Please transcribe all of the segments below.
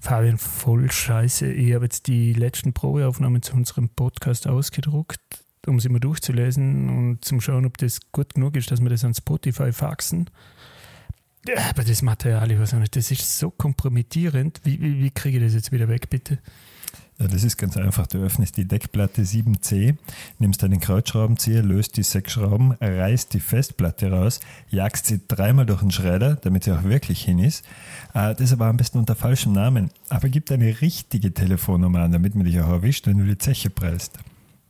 Fabian, voll scheiße. Ich habe jetzt die letzten Probeaufnahmen zu unserem Podcast ausgedruckt, um sie mal durchzulesen und zum schauen, ob das gut genug ist, dass wir das an Spotify faxen. Aber das Material, ich weiß auch nicht, das ist so kompromittierend. Wie, wie, wie kriege ich das jetzt wieder weg, bitte? Ja, das ist ganz einfach. Du öffnest die Deckplatte 7C, nimmst einen Kreuzschraubenzieher, löst die sechs Schrauben, reißt die Festplatte raus, jagst sie dreimal durch den Schredder, damit sie auch wirklich hin ist. Äh, das aber am besten unter falschem Namen. Aber gib eine richtige Telefonnummer an, damit man dich auch erwischt, wenn du die Zeche prellst.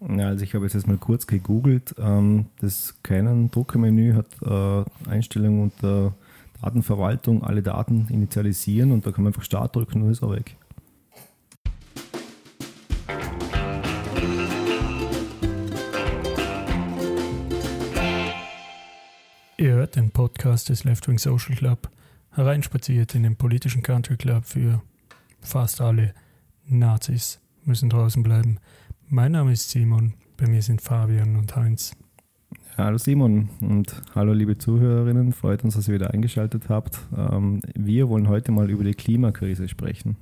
Ja, also ich habe jetzt mal kurz gegoogelt. Ähm, das Canon Druckermenü hat äh, Einstellungen unter Datenverwaltung, alle Daten initialisieren und da kann man einfach Start drücken und ist er weg. Ihr hört den Podcast des Left Wing Social Club, hereinspaziert in den politischen Country Club für fast alle Nazis müssen draußen bleiben. Mein Name ist Simon, bei mir sind Fabian und Heinz. Hallo Simon und hallo liebe Zuhörerinnen, freut uns, dass ihr wieder eingeschaltet habt. Ähm, wir wollen heute mal über die Klimakrise sprechen.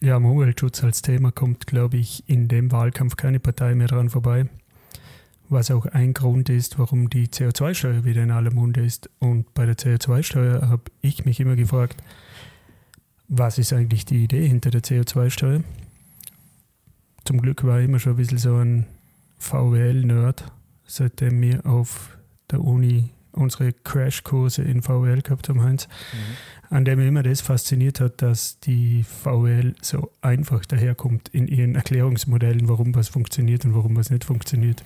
Ja, am Umweltschutz als Thema kommt, glaube ich, in dem Wahlkampf keine Partei mehr dran vorbei was auch ein Grund ist, warum die CO2-Steuer wieder in aller Munde ist. Und bei der CO2-Steuer habe ich mich immer gefragt, was ist eigentlich die Idee hinter der CO2-Steuer? Zum Glück war ich immer schon ein bisschen so ein VWL-Nerd, seitdem wir auf der Uni unsere Crashkurse in VWL gehabt haben, Heinz, mhm. an dem mich immer das fasziniert hat, dass die VWL so einfach daherkommt in ihren Erklärungsmodellen, warum was funktioniert und warum was nicht funktioniert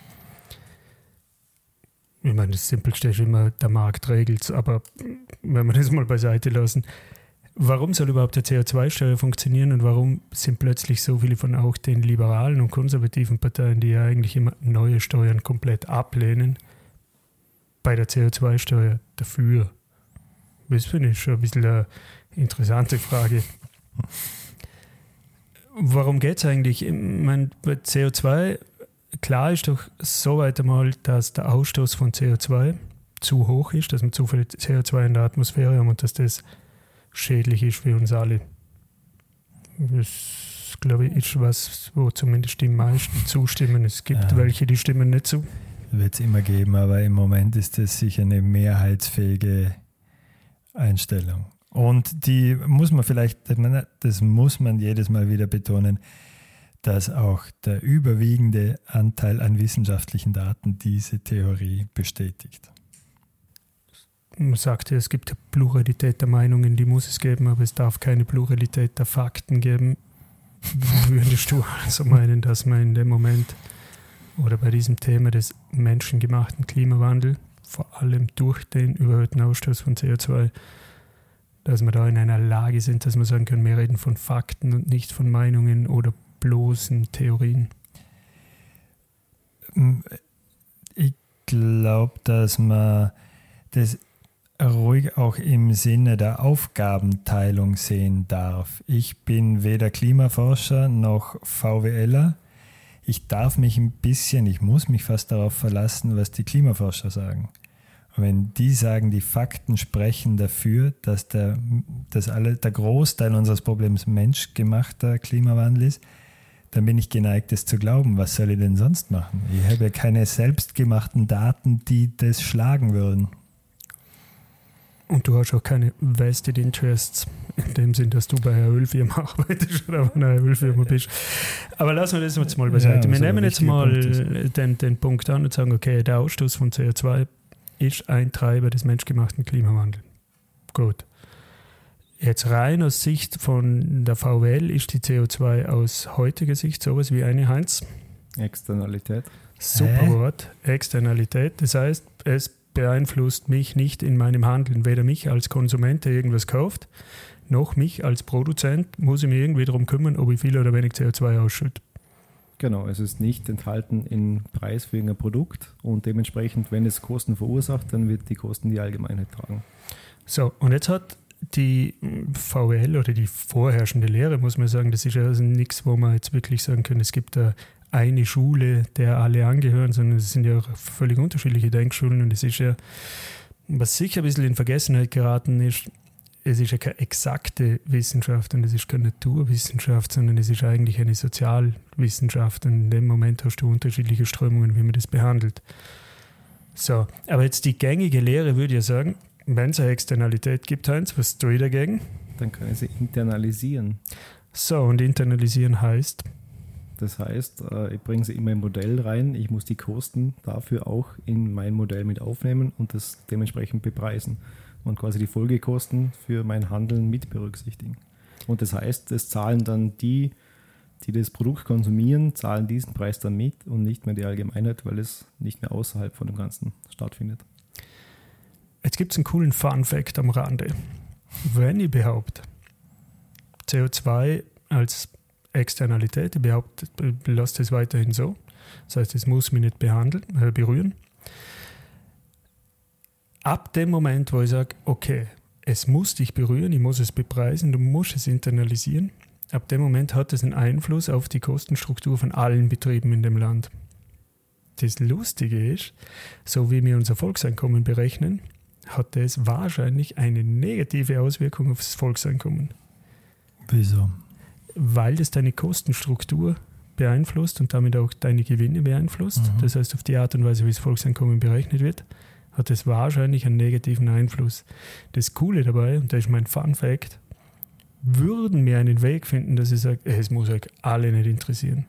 ich meine, das Simpelste ist immer, der Markt regelt es, aber wenn wir das mal beiseite lassen, warum soll überhaupt der CO2-Steuer funktionieren und warum sind plötzlich so viele von auch den liberalen und konservativen Parteien, die ja eigentlich immer neue Steuern komplett ablehnen, bei der CO2-Steuer dafür? Das finde ich schon ein bisschen eine interessante Frage. Warum geht es eigentlich? Ich meine, bei CO2 klar ist doch soweit einmal, dass der Ausstoß von CO2 zu hoch ist, dass wir zu viel CO2 in der Atmosphäre haben und dass das schädlich ist für uns alle. Das, glaube ich, ist was, wo zumindest die meisten zustimmen. Es gibt ja. welche, die stimmen nicht zu. Wird es immer geben, aber im Moment ist das sicher eine mehrheitsfähige Einstellung. Und die muss man vielleicht, das muss man jedes Mal wieder betonen, dass auch der überwiegende Anteil an wissenschaftlichen Daten diese Theorie bestätigt. Man sagt ja, es gibt Pluralität der Meinungen, die muss es geben, aber es darf keine Pluralität der Fakten geben. Würdest du also meinen, dass man in dem Moment oder bei diesem Thema des menschengemachten Klimawandels, vor allem durch den überhöhten Ausstoß von CO2, dass wir da in einer Lage sind, dass wir sagen können, wir reden von Fakten und nicht von Meinungen oder bloßen Theorien? Ich glaube, dass man das ruhig auch im Sinne der Aufgabenteilung sehen darf. Ich bin weder Klimaforscher noch VWLer. Ich darf mich ein bisschen, ich muss mich fast darauf verlassen, was die Klimaforscher sagen. Und wenn die sagen, die Fakten sprechen dafür, dass der, dass alle, der Großteil unseres Problems menschgemachter Klimawandel ist, dann bin ich geneigt, es zu glauben. Was soll ich denn sonst machen? Ich habe ja keine selbstgemachten Daten, die das schlagen würden. Und du hast auch keine Vested Interests in dem Sinn, dass du bei einer Ölfirma arbeitest oder bei einer Ölfirma bist. Aber lassen wir das jetzt mal beiseite. Ja, wir nehmen jetzt mal den, den Punkt an und sagen, okay, der Ausstoß von CO2 ist ein Treiber des menschgemachten Klimawandels. Gut. Jetzt rein aus Sicht von der VWL ist die CO2 aus heutiger Sicht sowas wie eine Heinz. Externalität. Super Hä? Wort, Externalität. Das heißt, es beeinflusst mich nicht in meinem Handeln. Weder mich als Konsument, der irgendwas kauft, noch mich als Produzent muss ich mir irgendwie darum kümmern, ob ich viel oder wenig CO2 ausschütte. Genau, es ist nicht enthalten im Preis für irgendein Produkt und dementsprechend, wenn es Kosten verursacht, dann wird die Kosten die Allgemeinheit tragen. So, und jetzt hat die VWL oder die vorherrschende Lehre, muss man sagen, das ist ja also nichts, wo man jetzt wirklich sagen kann, es gibt da eine Schule, der alle angehören, sondern es sind ja auch völlig unterschiedliche Denkschulen und es ist ja, was sicher ein bisschen in Vergessenheit geraten ist, es ist ja keine exakte Wissenschaft und es ist keine Naturwissenschaft, sondern es ist eigentlich eine Sozialwissenschaft. Und in dem Moment hast du unterschiedliche Strömungen, wie man das behandelt. So, aber jetzt die gängige Lehre würde ja sagen, wenn es eine Externalität gibt, Heinz, was tue ich dagegen? Dann kann ich sie internalisieren. So, und internalisieren heißt? Das heißt, äh, ich bringe sie in mein Modell rein, ich muss die Kosten dafür auch in mein Modell mit aufnehmen und das dementsprechend bepreisen und quasi die Folgekosten für mein Handeln mit berücksichtigen. Und das heißt, es zahlen dann die, die das Produkt konsumieren, zahlen diesen Preis dann mit und nicht mehr die Allgemeinheit, weil es nicht mehr außerhalb von dem Ganzen stattfindet. Jetzt gibt es einen coolen Fun-Fact am Rande. Wenn ich behaupte, CO2 als Externalität, ich behaupte, ich lasse das weiterhin so, das heißt, es muss mich nicht behandeln, äh, berühren, ab dem Moment, wo ich sage, okay, es muss dich berühren, ich muss es bepreisen, du musst es internalisieren, ab dem Moment hat es einen Einfluss auf die Kostenstruktur von allen Betrieben in dem Land. Das Lustige ist, so wie wir unser Volkseinkommen berechnen, hat das wahrscheinlich eine negative Auswirkung auf das Volkseinkommen. Wieso? Weil das deine Kostenstruktur beeinflusst und damit auch deine Gewinne beeinflusst. Mhm. Das heißt, auf die Art und Weise, wie das Volkseinkommen berechnet wird hat es wahrscheinlich einen negativen Einfluss. Das Coole dabei, und das ist mein Fun Fact, würden wir einen Weg finden, dass ich sage, es muss euch alle nicht interessieren.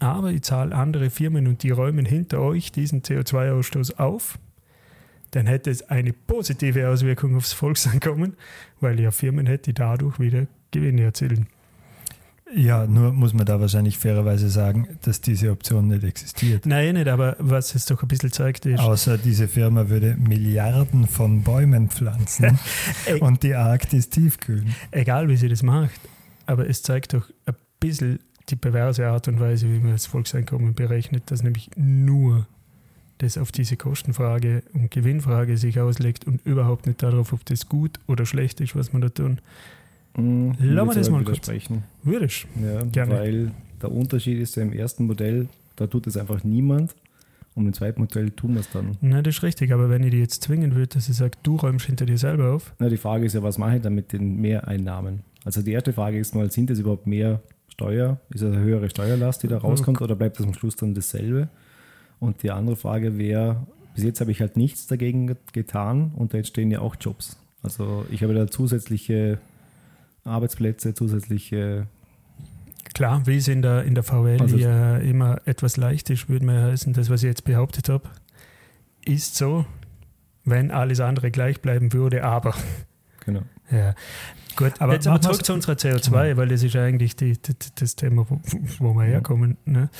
Aber ich zahle andere Firmen und die räumen hinter euch diesen CO2-Ausstoß auf, dann hätte es eine positive Auswirkung aufs Volkseinkommen, weil ja Firmen hätte, die dadurch wieder Gewinne erzielen. Ja, nur muss man da wahrscheinlich fairerweise sagen, dass diese Option nicht existiert. Nein, nicht, aber was es doch ein bisschen zeigt ist. Außer diese Firma würde Milliarden von Bäumen pflanzen und die Arktis tiefkühlen. Egal wie sie das macht, aber es zeigt doch ein bisschen die perverse Art und Weise, wie man das Volkseinkommen berechnet, dass nämlich nur das auf diese Kostenfrage und Gewinnfrage sich auslegt und überhaupt nicht darauf, ob das gut oder schlecht ist, was man da tun. Mhm, Lass wir das mal widersprechen. Würdest Ja, Gerne. weil der Unterschied ist ja im ersten Modell, da tut es einfach niemand. Und im zweiten Modell tun wir es dann. Nein, das ist richtig, aber wenn ich die jetzt zwingen würde, dass ich sage, du räumst hinter dir selber auf. Na, die Frage ist ja, was mache ich dann mit den Mehreinnahmen? Also die erste Frage ist mal, sind das überhaupt mehr Steuer? Ist das eine höhere Steuerlast, die da rauskommt, oder bleibt das am Schluss dann dasselbe? Und die andere Frage wäre, bis jetzt habe ich halt nichts dagegen getan und da entstehen ja auch Jobs. Also ich habe da zusätzliche Arbeitsplätze, zusätzliche. Klar, wie es in der, in der VL also ja immer etwas leicht ist, würde man ja heißen, das, was ich jetzt behauptet habe, ist so, wenn alles andere gleich bleiben würde, aber. Genau. Ja. Gut, aber jetzt aber zurück zu unserer CO2, genau. weil das ist eigentlich die, die, das Thema, wo, wo wir herkommen. Ne?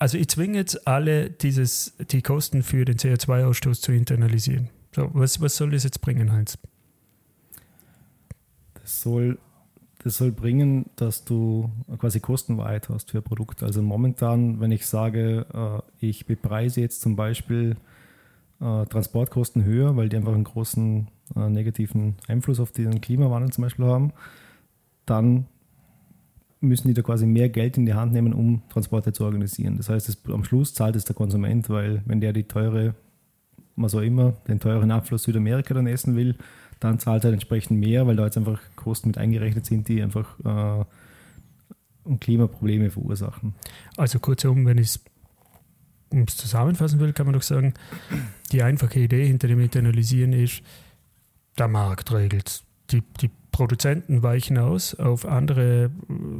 Also ich zwinge jetzt alle, dieses, die Kosten für den CO2-Ausstoß zu internalisieren. So, was, was soll das jetzt bringen, Heinz? soll, das soll bringen, dass du quasi Kostenwahrheit hast für ein Produkt. Also momentan, wenn ich sage, äh, ich bepreise jetzt zum Beispiel äh, Transportkosten höher, weil die einfach einen großen äh, negativen Einfluss auf den Klimawandel zum Beispiel haben, dann müssen die da quasi mehr Geld in die Hand nehmen, um Transporte zu organisieren. Das heißt, es, am Schluss zahlt es der Konsument, weil wenn der die teure, was auch immer, den teuren Abfluss Südamerika dann essen will, dann zahlt er entsprechend mehr, weil da jetzt einfach Kosten mit eingerechnet sind, die einfach äh, Klimaprobleme verursachen. Also kurzum, wenn ich es es zusammenfassen will, kann man doch sagen, die einfache Idee hinter dem Internalisieren ist, der Markt regelt die, die Produzenten weichen aus auf andere,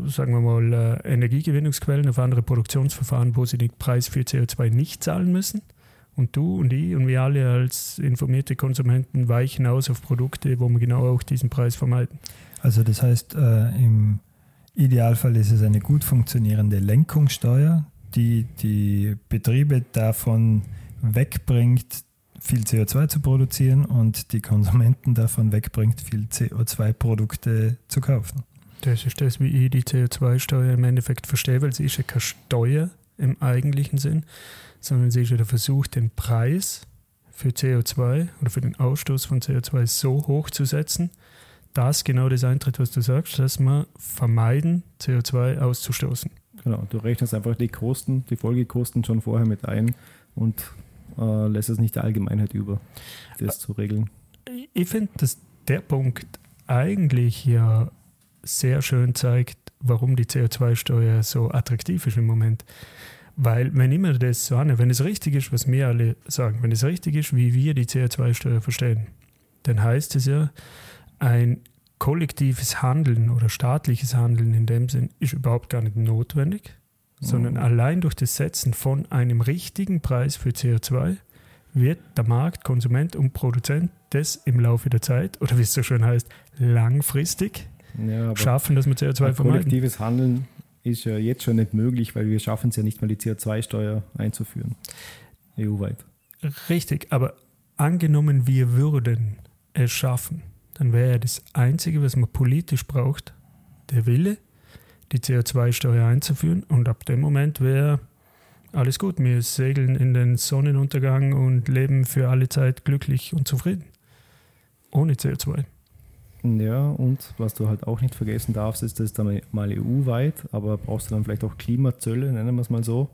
sagen wir mal, äh, Energiegewinnungsquellen, auf andere Produktionsverfahren, wo sie den Preis für CO2 nicht zahlen müssen. Und du und ich und wir alle als informierte Konsumenten weichen aus auf Produkte, wo wir genau auch diesen Preis vermeiden. Also das heißt, äh, im Idealfall ist es eine gut funktionierende Lenkungssteuer, die die Betriebe davon wegbringt, viel CO2 zu produzieren und die Konsumenten davon wegbringt, viel CO2-Produkte zu kaufen. Das ist das, wie ich die CO2-Steuer im Endeffekt verstehe, weil sie ist ja keine Steuer im eigentlichen Sinn, sondern sie ist ja der Versuch, den Preis für CO2 oder für den Ausstoß von CO2 so hoch zu setzen, dass genau das eintritt, was du sagst, dass wir vermeiden, CO2 auszustoßen. Genau, du rechnest einfach die Kosten, die Folgekosten schon vorher mit ein und äh, lässt es nicht der Allgemeinheit über, das zu regeln. ich finde, dass der Punkt eigentlich ja sehr schön zeigt, warum die CO2-Steuer so attraktiv ist im Moment. Weil, wenn ich mir das so an, wenn es richtig ist, was wir alle sagen, wenn es richtig ist, wie wir die CO2-Steuer verstehen, dann heißt es ja, ein kollektives Handeln oder staatliches Handeln in dem Sinn ist überhaupt gar nicht notwendig, mhm. sondern allein durch das Setzen von einem richtigen Preis für CO2 wird der Markt, Konsument und Produzent das im Laufe der Zeit, oder wie es so schön heißt, langfristig ja, schaffen, dass wir CO2 vermeiden. Kollektives Handeln ist ja jetzt schon nicht möglich, weil wir schaffen es ja nicht mal, die CO2-Steuer einzuführen, EU-weit. Richtig, aber angenommen, wir würden es schaffen, dann wäre das Einzige, was man politisch braucht, der Wille, die CO2-Steuer einzuführen. Und ab dem Moment wäre alles gut. Wir segeln in den Sonnenuntergang und leben für alle Zeit glücklich und zufrieden. Ohne CO2. Ja, und was du halt auch nicht vergessen darfst, ist, das ist dann mal EU-weit, aber brauchst du dann vielleicht auch Klimazölle, nennen wir es mal so,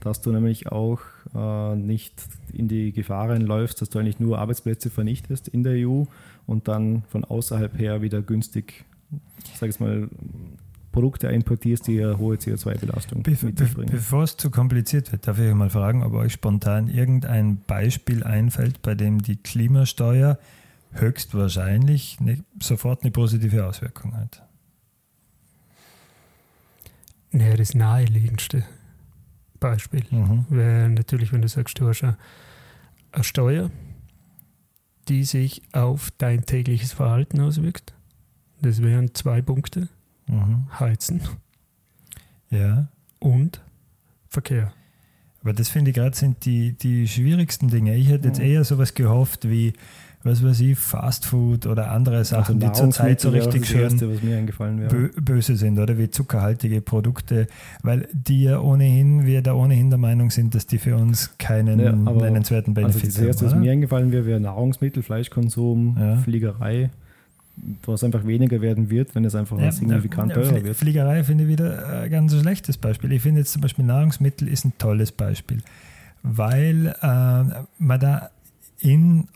dass du nämlich auch äh, nicht in die Gefahr reinläufst, dass du eigentlich nur Arbeitsplätze vernichtest in der EU und dann von außerhalb her wieder günstig, ich mal, Produkte importierst, die eine hohe CO2-Belastung Be mit sich bringen. Bevor es zu kompliziert wird, darf ich mal fragen, ob euch spontan irgendein Beispiel einfällt, bei dem die Klimasteuer höchstwahrscheinlich eine, sofort eine positive Auswirkung hat. Naja, das naheliegendste Beispiel mhm. wäre natürlich, wenn du sagst, du hast eine, eine Steuer, die sich auf dein tägliches Verhalten auswirkt. Das wären zwei Punkte. Mhm. Heizen. Ja. Und Verkehr. Aber das finde ich gerade sind die, die schwierigsten Dinge. Ich hätte jetzt mhm. eher sowas gehofft wie was weiß ich, Fast Food oder andere also Sachen, also die zurzeit so richtig schön erste, bö böse sind, oder wie zuckerhaltige Produkte, weil die ja ohnehin, wir da ohnehin der Meinung sind, dass die für uns keinen ja, nennenswerten Benefit also das erste, was mir eingefallen wäre, wäre Nahrungsmittel, Fleischkonsum, ja. Fliegerei was einfach weniger werden wird, wenn es einfach ja, signifikant ja, teurer wird. Fliegerei finde ich wieder ein ganz schlechtes Beispiel. Ich finde jetzt zum Beispiel Nahrungsmittel ist ein tolles Beispiel, weil äh, man da in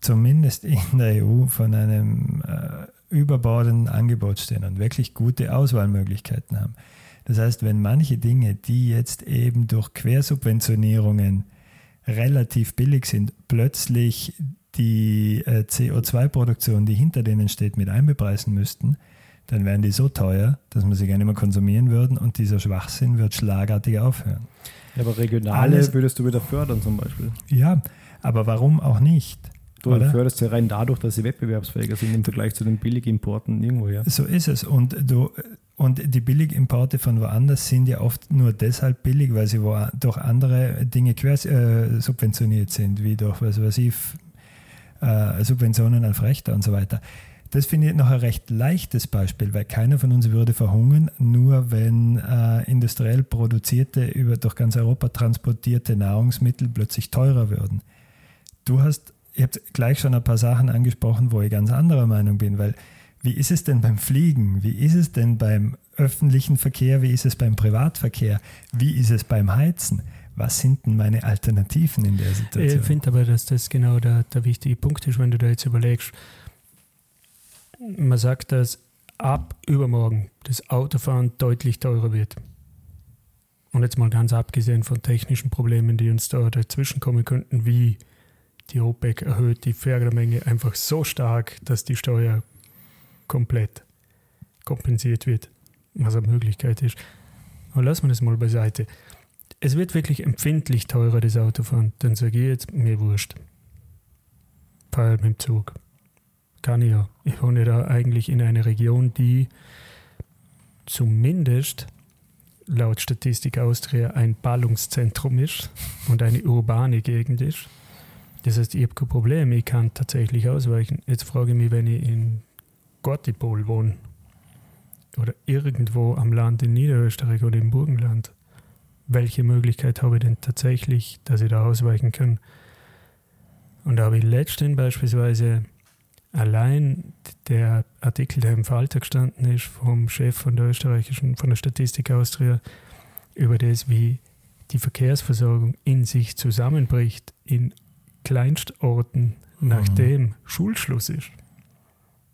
zumindest in der EU von einem äh, überbordenden Angebot stehen und wirklich gute Auswahlmöglichkeiten haben. Das heißt, wenn manche Dinge, die jetzt eben durch Quersubventionierungen relativ billig sind, plötzlich die äh, CO2-Produktion, die hinter denen steht, mit einbepreisen müssten, dann wären die so teuer, dass man sie gar nicht mehr konsumieren würden und dieser Schwachsinn wird schlagartig aufhören. Ja, aber regionale Alles, würdest du wieder fördern zum Beispiel. Ja, aber warum auch nicht? Du oder? förderst sie rein dadurch, dass sie wettbewerbsfähiger sind im Vergleich zu den Billigimporten irgendwoher. So ist es. Und, du, und die Billigimporte von woanders sind ja oft nur deshalb billig, weil sie wo, durch andere Dinge quer, äh, subventioniert sind, wie durch was weiß ich, äh, Subventionen an Frechter und so weiter. Das finde ich noch ein recht leichtes Beispiel, weil keiner von uns würde verhungern, nur wenn äh, industriell produzierte, über durch ganz Europa transportierte Nahrungsmittel plötzlich teurer würden. Du hast ihr habt gleich schon ein paar Sachen angesprochen, wo ich ganz anderer Meinung bin, weil wie ist es denn beim Fliegen? Wie ist es denn beim öffentlichen Verkehr? Wie ist es beim Privatverkehr? Wie ist es beim Heizen? Was sind denn meine Alternativen in der Situation? Ich finde aber, dass das genau der, der wichtige Punkt ist, wenn du da jetzt überlegst. Man sagt, dass ab übermorgen das Autofahren deutlich teurer wird. Und jetzt mal ganz abgesehen von technischen Problemen, die uns da dazwischen kommen könnten, wie die OPEC erhöht die Fördermenge einfach so stark, dass die Steuer komplett kompensiert wird, was eine Möglichkeit ist. Aber lassen wir das mal beiseite. Es wird wirklich empfindlich teurer, das Autofahren. Dann sage ich jetzt, mir wurscht. Fahre mit dem Zug. Kann ich ja. Ich wohne da eigentlich in einer Region, die zumindest laut Statistik Austria ein Ballungszentrum ist und eine urbane Gegend ist. Das heißt, ich habe kein Problem, ich kann tatsächlich ausweichen. Jetzt frage ich mich, wenn ich in Gottipol wohne oder irgendwo am Land in Niederösterreich oder im Burgenland, welche Möglichkeit habe ich denn tatsächlich, dass ich da ausweichen kann? Und da habe ich letztens beispielsweise allein der Artikel, der im Falter gestanden ist, vom Chef von der österreichischen, von der Statistik Austria, über das, wie die Verkehrsversorgung in sich zusammenbricht in Kleinstorten nachdem mhm. Schulschluss ist,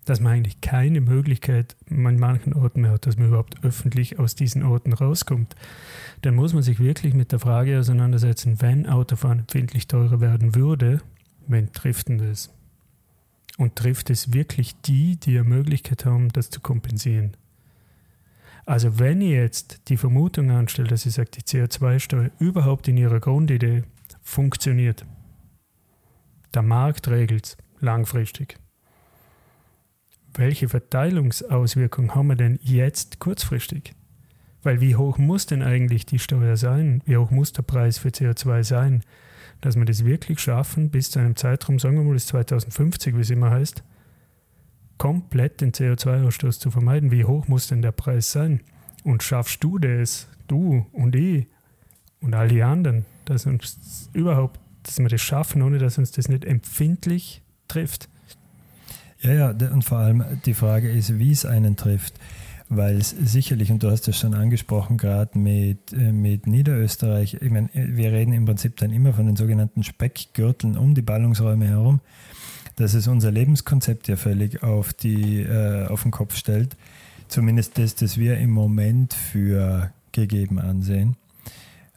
dass man eigentlich keine Möglichkeit an manchen Orten mehr hat, dass man überhaupt öffentlich aus diesen Orten rauskommt, dann muss man sich wirklich mit der Frage auseinandersetzen, wenn Autofahren empfindlich teurer werden würde, wen trifft denn das? Und trifft es wirklich die, die eine Möglichkeit haben, das zu kompensieren? Also wenn ich jetzt die Vermutung anstelle, dass ich sage, die CO2-Steuer überhaupt in ihrer Grundidee funktioniert, der Markt regelt es langfristig. Welche Verteilungsauswirkungen haben wir denn jetzt kurzfristig? Weil wie hoch muss denn eigentlich die Steuer sein? Wie hoch muss der Preis für CO2 sein, dass wir das wirklich schaffen, bis zu einem Zeitraum, sagen wir mal bis 2050, wie es immer heißt, komplett den CO2-Ausstoß zu vermeiden? Wie hoch muss denn der Preis sein? Und schaffst du das, du und ich und all die anderen, dass uns überhaupt, dass wir das schaffen, ohne dass uns das nicht empfindlich trifft? Ja, ja, und vor allem die Frage ist, wie es einen trifft. Weil es sicherlich, und du hast es schon angesprochen, gerade mit, äh, mit Niederösterreich, ich meine, wir reden im Prinzip dann immer von den sogenannten Speckgürteln um die Ballungsräume herum, dass es unser Lebenskonzept ja völlig auf, die, äh, auf den Kopf stellt. Zumindest das, das wir im Moment für gegeben ansehen.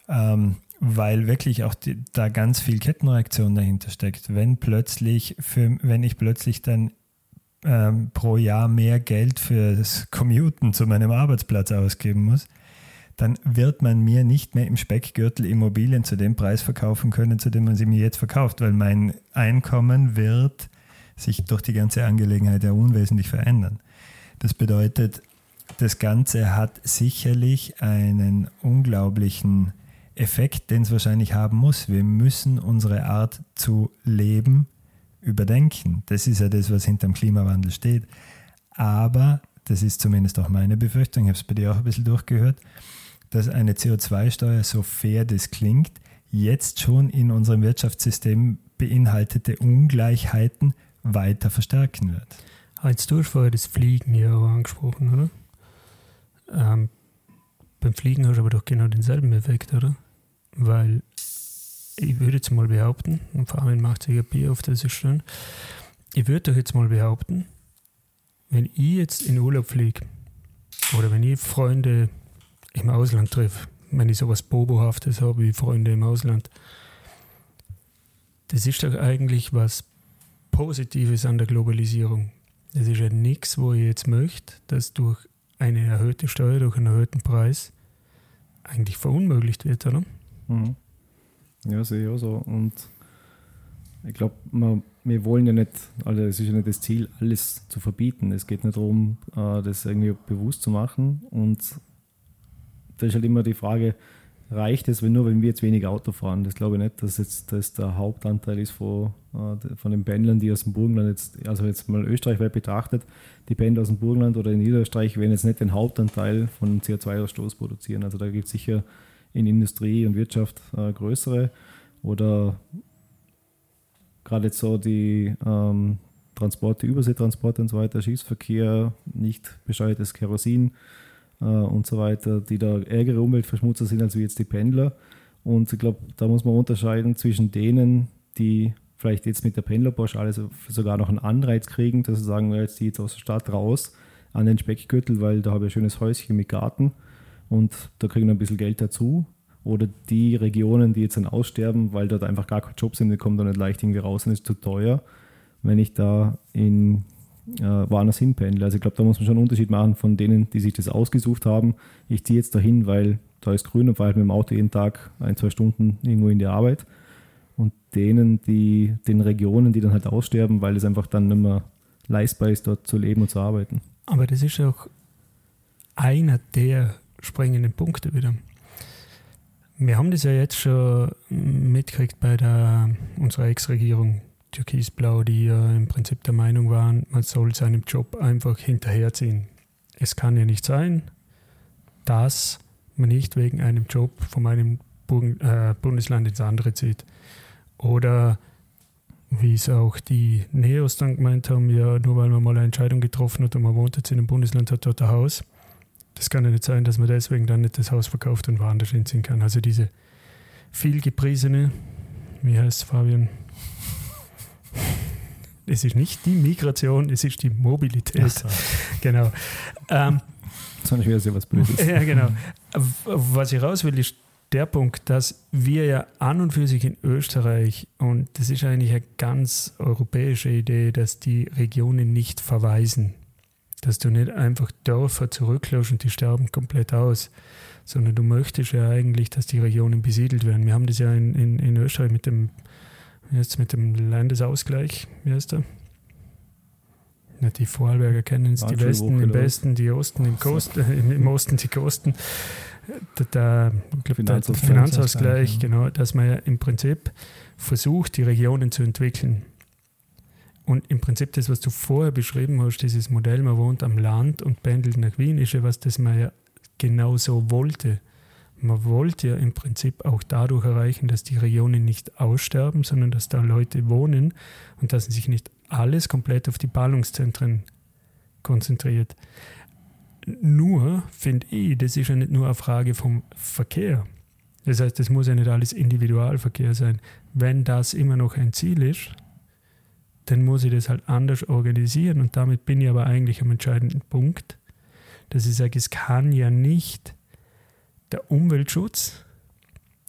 Ähm, weil wirklich auch die, da ganz viel Kettenreaktion dahinter steckt. Wenn plötzlich, für, wenn ich plötzlich dann ähm, pro Jahr mehr Geld für das Commuten zu meinem Arbeitsplatz ausgeben muss, dann wird man mir nicht mehr im Speckgürtel Immobilien zu dem Preis verkaufen können, zu dem man sie mir jetzt verkauft, weil mein Einkommen wird sich durch die ganze Angelegenheit ja unwesentlich verändern. Das bedeutet, das Ganze hat sicherlich einen unglaublichen Effekt, den es wahrscheinlich haben muss. Wir müssen unsere Art zu leben überdenken. Das ist ja das, was hinter dem Klimawandel steht. Aber, das ist zumindest auch meine Befürchtung, ich habe es bei dir auch ein bisschen durchgehört, dass eine CO2-Steuer, so fair das klingt, jetzt schon in unserem Wirtschaftssystem beinhaltete Ungleichheiten weiter verstärken wird. Als du hast vorher das Fliegen ja auch angesprochen, oder? Ähm, beim Fliegen hast du aber doch genau denselben Effekt, oder? Weil ich würde jetzt mal behaupten, und vor allem macht sich ein Bier auf das ist schön, ich würde doch jetzt mal behaupten, wenn ich jetzt in Urlaub fliege oder wenn ich Freunde im Ausland treffe, wenn ich sowas Bobohaftes habe wie Freunde im Ausland, das ist doch eigentlich was Positives an der Globalisierung. Das ist ja nichts, wo ich jetzt möchte, dass durch eine erhöhte Steuer, durch einen erhöhten Preis eigentlich verunmöglicht wird, oder? Mhm. Ja, sehe ich auch so. Und ich glaube, wir wollen ja nicht, also es ist ja nicht das Ziel, alles zu verbieten. Es geht nicht darum, äh, das irgendwie bewusst zu machen. Und da ist halt immer die Frage, reicht es, wenn nur wenn wir jetzt weniger Auto fahren? Das glaube ich nicht, dass jetzt das der Hauptanteil ist von, äh, von den Pendlern, die aus dem Burgenland jetzt, also jetzt mal österreichweit betrachtet, die Pendler aus dem Burgenland oder in Niederösterreich werden jetzt nicht den Hauptanteil von CO2-Ausstoß produzieren. Also da gibt es sicher in Industrie und Wirtschaft äh, größere oder gerade so die ähm, Transporte, Überseetransporte und so weiter, Schiffsverkehr, nicht besteuertes Kerosin äh, und so weiter, die da ärgere Umweltverschmutzer sind als wie jetzt die Pendler. Und ich glaube, da muss man unterscheiden zwischen denen, die vielleicht jetzt mit der Pendlerpauschale sogar noch einen Anreiz kriegen, dass sie sagen, jetzt die jetzt aus der Stadt raus an den Speckgürtel, weil da habe ich ein schönes Häuschen mit Garten und da kriegen wir ein bisschen Geld dazu. Oder die Regionen, die jetzt dann aussterben, weil dort einfach gar keine Jobs sind, die kommen da nicht leicht irgendwie raus und ist zu teuer, wenn ich da in äh, woanders hinpendle. Also ich glaube, da muss man schon einen Unterschied machen von denen, die sich das ausgesucht haben. Ich ziehe jetzt dahin, weil da ist grün und fahre halt mit dem Auto jeden Tag ein, zwei Stunden irgendwo in die Arbeit. Und denen, die, den Regionen, die dann halt aussterben, weil es einfach dann nicht mehr leistbar ist, dort zu leben und zu arbeiten. Aber das ist auch einer der springenden Punkte wieder. Wir haben das ja jetzt schon mitgekriegt bei der, unserer Ex-Regierung Türkisblau, die ja im Prinzip der Meinung waren, man soll seinem Job einfach hinterherziehen. Es kann ja nicht sein, dass man nicht wegen einem Job von einem äh, Bundesland ins andere zieht. Oder wie es auch die Neos dann gemeint haben, ja, nur weil man mal eine Entscheidung getroffen hat und man wohnt jetzt in einem Bundesland, hat dort ein Haus, das kann ja nicht sein, dass man deswegen dann nicht das Haus verkauft und woanders hinziehen kann. Also diese viel gepriesene, wie heißt es, Fabian? Es ist nicht die Migration, es ist die Mobilität. So. Genau. Ähm, Sondern ich wäre sehr was Böses. ja, genau. Was ich raus will, ist der Punkt, dass wir ja an und für sich in Österreich, und das ist eigentlich eine ganz europäische Idee, dass die Regionen nicht verweisen. Dass du nicht einfach Dörfer zurücklässt und die sterben komplett aus, sondern du möchtest ja eigentlich, dass die Regionen besiedelt werden. Wir haben das ja in, in, in Österreich mit dem, heißt mit dem Landesausgleich, wie heißt der? Ja, die Vorarlberger kennen es, die Westen im Westen, die Osten im, Kost, äh, im, im Osten, die Kosten. Der, der, glaub, Finanzausgleich. der Finanzausgleich, ja. genau, dass man ja im Prinzip versucht, die Regionen zu entwickeln. Und im Prinzip das, was du vorher beschrieben hast, dieses Modell, man wohnt am Land und pendelt nach Wien, ist ja was, das man ja genau so wollte. Man wollte ja im Prinzip auch dadurch erreichen, dass die Regionen nicht aussterben, sondern dass da Leute wohnen und dass sich nicht alles komplett auf die Ballungszentren konzentriert. Nur, finde ich, das ist ja nicht nur eine Frage vom Verkehr. Das heißt, das muss ja nicht alles Individualverkehr sein. Wenn das immer noch ein Ziel ist, dann muss ich das halt anders organisieren. Und damit bin ich aber eigentlich am entscheidenden Punkt, dass ich sage, es kann ja nicht der Umweltschutz,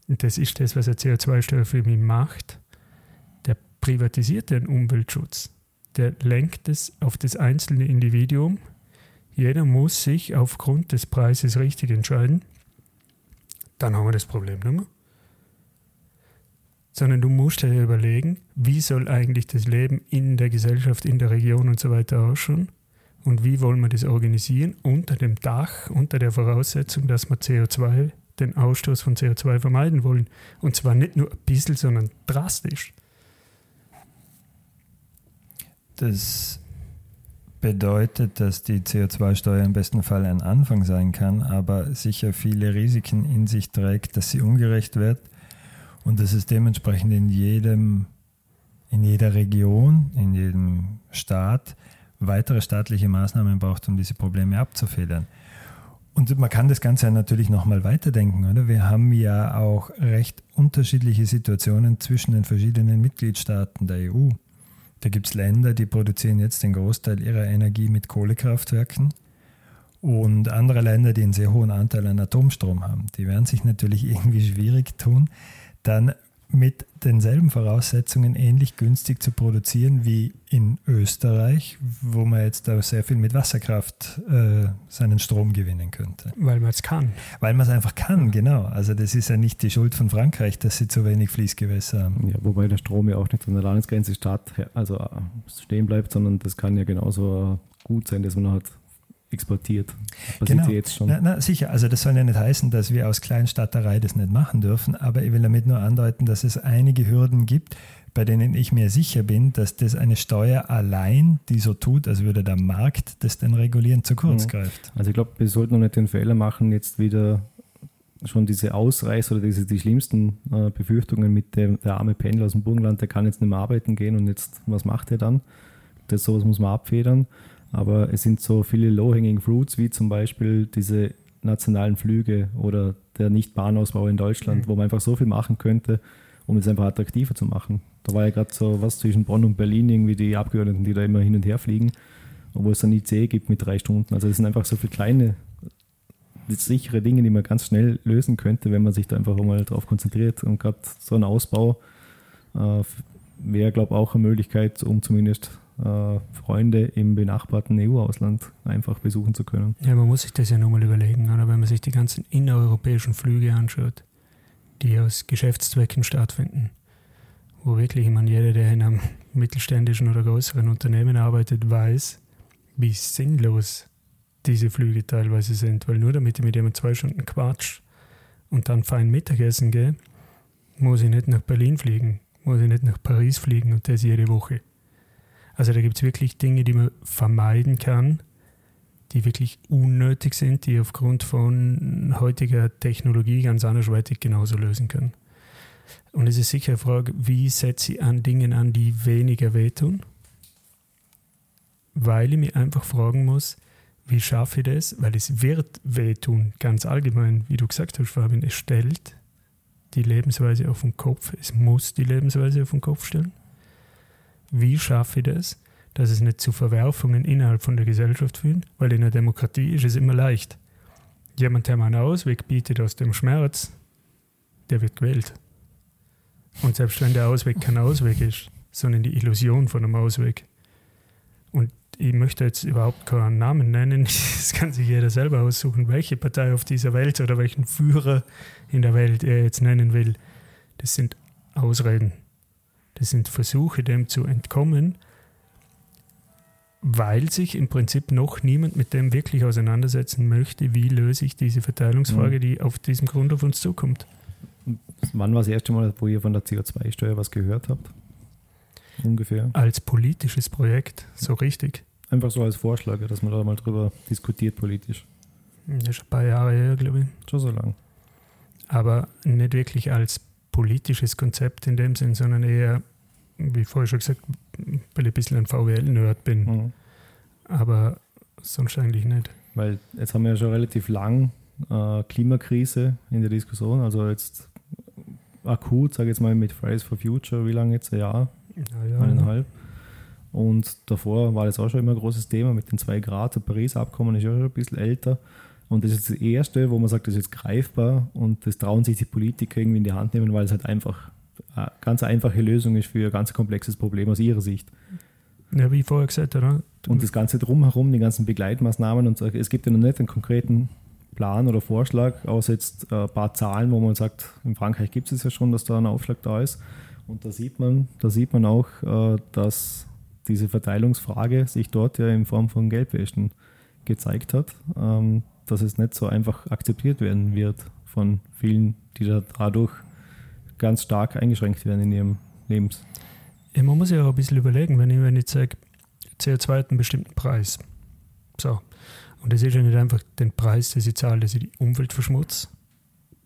und das ist das, was eine CO2-Steuer für mich macht, der privatisiert den Umweltschutz. Der lenkt es auf das einzelne Individuum. Jeder muss sich aufgrund des Preises richtig entscheiden. Dann haben wir das Problem nicht mehr. Sondern du musst dir überlegen, wie soll eigentlich das Leben in der Gesellschaft, in der Region und so weiter ausschauen und wie wollen wir das organisieren unter dem Dach, unter der Voraussetzung, dass wir CO2, den Ausstoß von CO2 vermeiden wollen. Und zwar nicht nur ein bisschen, sondern drastisch. Das bedeutet, dass die CO2-Steuer im besten Fall ein Anfang sein kann, aber sicher viele Risiken in sich trägt, dass sie ungerecht wird und dass es dementsprechend in jedem, in jeder Region, in jedem Staat weitere staatliche Maßnahmen braucht, um diese Probleme abzufedern. Und man kann das Ganze natürlich nochmal weiterdenken, oder? Wir haben ja auch recht unterschiedliche Situationen zwischen den verschiedenen Mitgliedstaaten der EU. Da gibt es Länder, die produzieren jetzt den Großteil ihrer Energie mit Kohlekraftwerken und andere Länder, die einen sehr hohen Anteil an Atomstrom haben. Die werden sich natürlich irgendwie schwierig tun, dann mit denselben Voraussetzungen ähnlich günstig zu produzieren wie in Österreich, wo man jetzt da sehr viel mit Wasserkraft äh, seinen Strom gewinnen könnte. Weil man es kann. Weil man es einfach kann, genau. Also das ist ja nicht die Schuld von Frankreich, dass sie zu wenig Fließgewässer haben. Ja, wobei der Strom ja auch nicht an der Landesgrenze Stadt also stehen bleibt, sondern das kann ja genauso gut sein, dass man hat exportiert. Passiert Genau. ja jetzt schon. Na, na, sicher, also das soll ja nicht heißen, dass wir aus Kleinstadterei das nicht machen dürfen, aber ich will damit nur andeuten, dass es einige Hürden gibt, bei denen ich mir sicher bin, dass das eine Steuer allein, die so tut, als würde der Markt das dann regulieren, zu kurz Mhm. greift. Also ich glaube, wir sollten noch nicht den Fehler machen, jetzt wieder schon diese Ausreißer oder diese, die schlimmsten äh, Befürchtungen mit dem der arme Pendler aus dem Burgenland, der kann jetzt nicht mehr arbeiten gehen und jetzt, was macht er dann? Das sowas muss man abfedern. Aber es sind so viele low-hanging fruits, wie zum Beispiel diese nationalen Flüge oder der Nicht-Bahnausbau in Deutschland, Mhm. wo man einfach so viel machen könnte, um es einfach attraktiver zu machen. Da war ja gerade so was zwischen Bonn und Berlin, irgendwie die Abgeordneten, die da immer hin und her fliegen, obwohl es dann ICE gibt mit drei Stunden. Also das sind einfach so viele kleine, sichere Dinge, die man ganz schnell lösen könnte, wenn man sich da einfach mal drauf konzentriert. Und gerade so ein Ausbau äh, wäre, glaube ich, auch eine Möglichkeit, um zumindest äh, Freunde im benachbarten EU-Ausland einfach besuchen zu können. Ja, man muss sich das ja nochmal überlegen, oder? wenn man sich die ganzen innereuropäischen Flüge anschaut, die aus Geschäftszwecken stattfinden, wo wirklich, ich jeder, der in einem mittelständischen oder größeren Unternehmen arbeitet, weiß, wie sinnlos diese Flüge teilweise sind, weil nur damit ich mit jemandem zwei Stunden quatsch und dann fein Mittagessen gehe, muss ich nicht nach Berlin fliegen, muss ich nicht nach Paris fliegen und das jede Woche. Also da gibt es wirklich Dinge, die man vermeiden kann, die wirklich unnötig sind, die aufgrund von heutiger Technologie ganz andersweitig genauso lösen können. Und es ist sicher eine Frage, wie setze ich an Dingen an, die weniger wehtun? Weil ich mich einfach fragen muss, wie schaffe ich das? Weil es wird wehtun, ganz allgemein, wie du gesagt hast, Fabian, es stellt die Lebensweise auf den Kopf. Es muss die Lebensweise auf den Kopf stellen. Wie schaffe ich das, dass es nicht zu Verwerfungen innerhalb von der Gesellschaft führt, weil in der Demokratie ist es immer leicht. Jemand, der mir einen Ausweg bietet aus dem Schmerz, der wird gewählt. Und selbst wenn der Ausweg kein Ausweg ist, sondern die Illusion von einem Ausweg. Und ich möchte jetzt überhaupt keinen Namen nennen, das kann sich jeder selber aussuchen, welche Partei auf dieser Welt oder welchen Führer in der Welt er jetzt nennen will. Das sind Ausreden. Das sind Versuche, dem zu entkommen, weil sich im Prinzip noch niemand mit dem wirklich auseinandersetzen möchte, wie löse ich diese Verteilungsfrage, mhm. die auf diesem Grund auf uns zukommt. Wann war das erste Mal, wo ihr von der CO2-Steuer was gehört habt? Ungefähr. Als politisches Projekt, so richtig. Einfach so als Vorschlag, dass man da mal drüber diskutiert politisch. Das ist ein paar Jahre her, glaube ich. Schon so lang. Aber nicht wirklich als politisches Konzept in dem Sinn, sondern eher, wie vorher schon gesagt, weil ich ein bisschen ein VWL-Nerd bin. Mhm. Aber sonst eigentlich nicht. Weil jetzt haben wir ja schon relativ lang äh, Klimakrise in der Diskussion. Also jetzt akut, sage ich jetzt mal mit Fridays for Future, wie lange jetzt? Ein Jahr? Ja, ja, eineinhalb. Und davor war das auch schon immer ein großes Thema mit den zwei Grad. Das Paris-Abkommen ist ja schon ein bisschen älter. Und das ist das Erste, wo man sagt, das ist jetzt greifbar und das trauen sich die Politiker irgendwie in die Hand nehmen, weil es halt einfach eine ganz einfache Lösung ist für ein ganz komplexes Problem aus ihrer Sicht. Ja, wie vorher gesagt, oder? Und das Ganze drumherum, die ganzen Begleitmaßnahmen und es gibt ja noch nicht einen konkreten Plan oder Vorschlag, außer jetzt ein paar Zahlen, wo man sagt, in Frankreich gibt es ja schon, dass da ein Aufschlag da ist. Und da sieht man, da sieht man auch, äh, dass diese Verteilungsfrage sich dort ja in Form von Geldwäschen gezeigt hat, ähm, dass es nicht so einfach akzeptiert werden wird von vielen, die da dadurch ganz stark eingeschränkt werden in ihrem Lebens. Ja, man muss ja auch ein bisschen überlegen, wenn ich, wenn ich sage, CO2 hat einen bestimmten Preis. So. Und das ist ja nicht einfach den Preis, den ich zahle, dass ich die Umwelt verschmutze,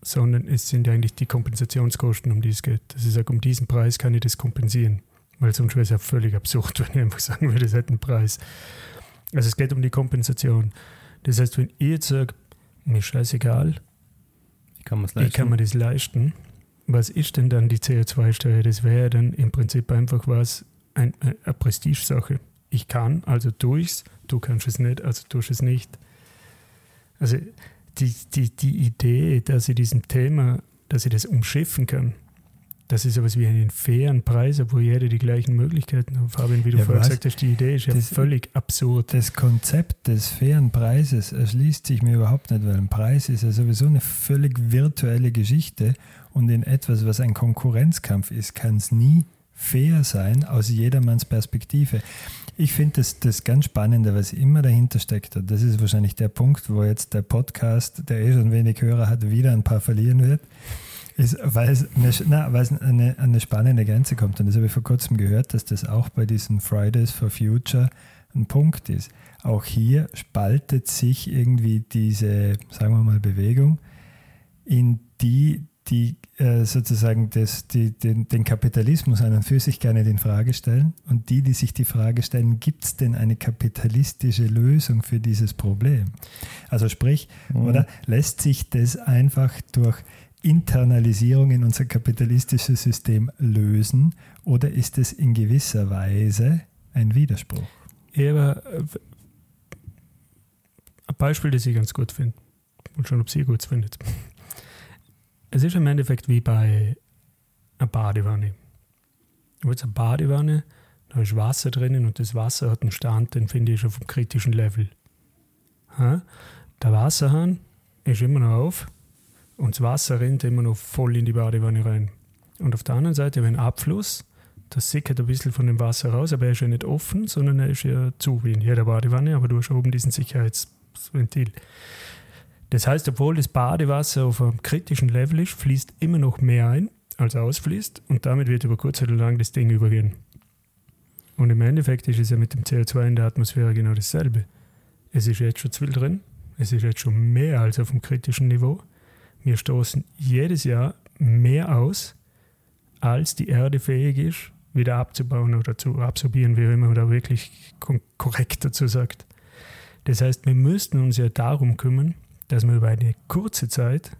sondern es sind ja eigentlich die Kompensationskosten, um die es geht. Dass ich sage, um diesen Preis kann ich das kompensieren. Weil sonst wäre es ja völlig absurd, wenn ich einfach sagen würde, es hat einen Preis. Also es geht um die Kompensation. Das heißt, wenn ich jetzt sage, mir scheißegal, ich kann, ich kann mir das leisten, was ist denn dann die CO2-Steuer? Das wäre dann im Prinzip einfach was, ein, eine Prestigesache. Ich kann, also tue ich es, du kannst es nicht, also tust es nicht. Also die, die, die Idee, dass ich diesem Thema, dass ich das umschiffen kann, das ist sowas wie einen fairen Preis, wo jeder die gleichen Möglichkeiten hat. Fabian, wie du ja, vorher gesagt hast, die Idee ist ja das, völlig absurd. Das Konzept des fairen Preises erschließt sich mir überhaupt nicht, weil ein Preis ist ja sowieso eine völlig virtuelle Geschichte und in etwas, was ein Konkurrenzkampf ist, kann es nie fair sein aus jedermanns Perspektive. Ich finde das, das ganz Spannende, was immer dahinter steckt. Und das ist wahrscheinlich der Punkt, wo jetzt der Podcast, der eh schon wenig Hörer hat, wieder ein paar verlieren wird. Ist, weil es, eine, na, weil es eine, eine spannende Grenze kommt. Und das habe ich vor kurzem gehört, dass das auch bei diesen Fridays for Future ein Punkt ist. Auch hier spaltet sich irgendwie diese, sagen wir mal, Bewegung in die, die äh, sozusagen das, die, den, den, Kapitalismus an und für sich gerne in Frage stellen und die, die sich die Frage stellen, gibt es denn eine kapitalistische Lösung für dieses Problem? Also sprich, mhm. oder lässt sich das einfach durch Internalisierung in unser kapitalistisches System lösen oder ist es in gewisser Weise ein Widerspruch? Ja, äh, ein Beispiel, das ich ganz gut finde und schon, ob Sie gut findet. Es ist im Endeffekt wie bei einer Badewanne. Du hast eine Badewanne, da ist Wasser drinnen und das Wasser hat einen Stand, den finde ich auf dem kritischen Level. Der Wasserhahn ist immer noch auf, und das Wasser rennt immer noch voll in die Badewanne rein. Und auf der anderen Seite, wenn Abfluss, das sickert ein bisschen von dem Wasser raus, aber er ist ja nicht offen, sondern er ist ja zu wie in jeder Badewanne, aber du hast oben diesen Sicherheitsventil. Das heißt, obwohl das Badewasser auf einem kritischen Level ist, fließt immer noch mehr ein, als ausfließt und damit wird über kurz oder lang das Ding übergehen. Und im Endeffekt ist es ja mit dem CO2 in der Atmosphäre genau dasselbe. Es ist jetzt schon zu viel drin, es ist jetzt schon mehr als auf dem kritischen Niveau wir stoßen jedes Jahr mehr aus, als die Erde fähig ist, wieder abzubauen oder zu absorbieren, wie immer man da wirklich korrekt dazu sagt. Das heißt, wir müssten uns ja darum kümmern, dass wir über eine kurze Zeit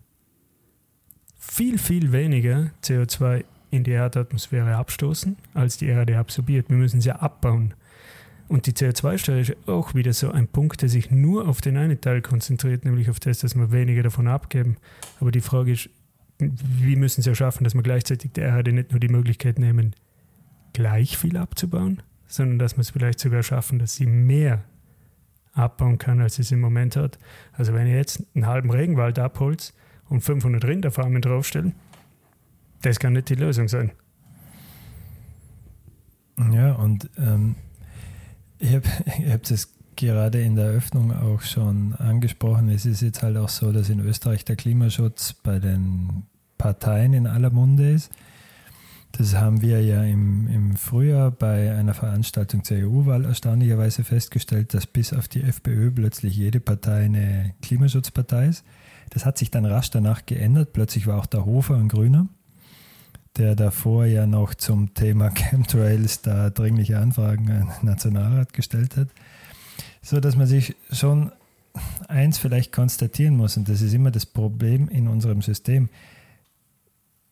viel, viel weniger CO2 in die Erdatmosphäre abstoßen, als die Erde absorbiert. Wir müssen sie abbauen. Und die CO2-Steuer ist auch wieder so ein Punkt, der sich nur auf den einen Teil konzentriert, nämlich auf das, dass wir weniger davon abgeben. Aber die Frage ist, wie müssen sie es schaffen, dass wir gleichzeitig der Erde nicht nur die Möglichkeit nehmen, gleich viel abzubauen, sondern dass wir es vielleicht sogar schaffen, dass sie mehr abbauen kann, als es im Moment hat. Also wenn ihr jetzt einen halben Regenwald abholt und 500 Rinderfarmen draufstellen, das kann nicht die Lösung sein. Ja, und ähm, ich habe ich das gerade in der Eröffnung auch schon angesprochen. Es ist jetzt halt auch so, dass in Österreich der Klimaschutz bei den Parteien in aller Munde ist. Das haben wir ja im, im Frühjahr bei einer Veranstaltung zur EU-Wahl erstaunlicherweise festgestellt, dass bis auf die FPÖ plötzlich jede Partei eine Klimaschutzpartei ist. Das hat sich dann rasch danach geändert. Plötzlich war auch der Hofer ein Grüner der davor ja noch zum Thema Chemtrails da dringliche Anfragen an den Nationalrat gestellt hat, so dass man sich schon eins vielleicht konstatieren muss, und das ist immer das Problem in unserem System.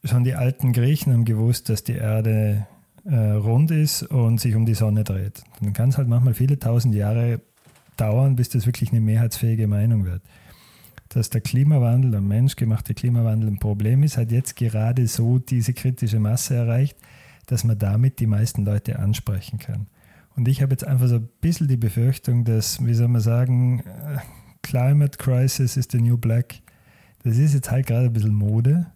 Schon die alten Griechen haben gewusst, dass die Erde äh, rund ist und sich um die Sonne dreht. Dann kann es halt manchmal viele tausend Jahre dauern, bis das wirklich eine mehrheitsfähige Meinung wird dass der Klimawandel, der menschgemachte Klimawandel ein Problem ist, hat jetzt gerade so diese kritische Masse erreicht, dass man damit die meisten Leute ansprechen kann. Und ich habe jetzt einfach so ein bisschen die Befürchtung, dass, wie soll man sagen, äh, Climate Crisis is the new black. Das ist jetzt halt gerade ein bisschen Mode.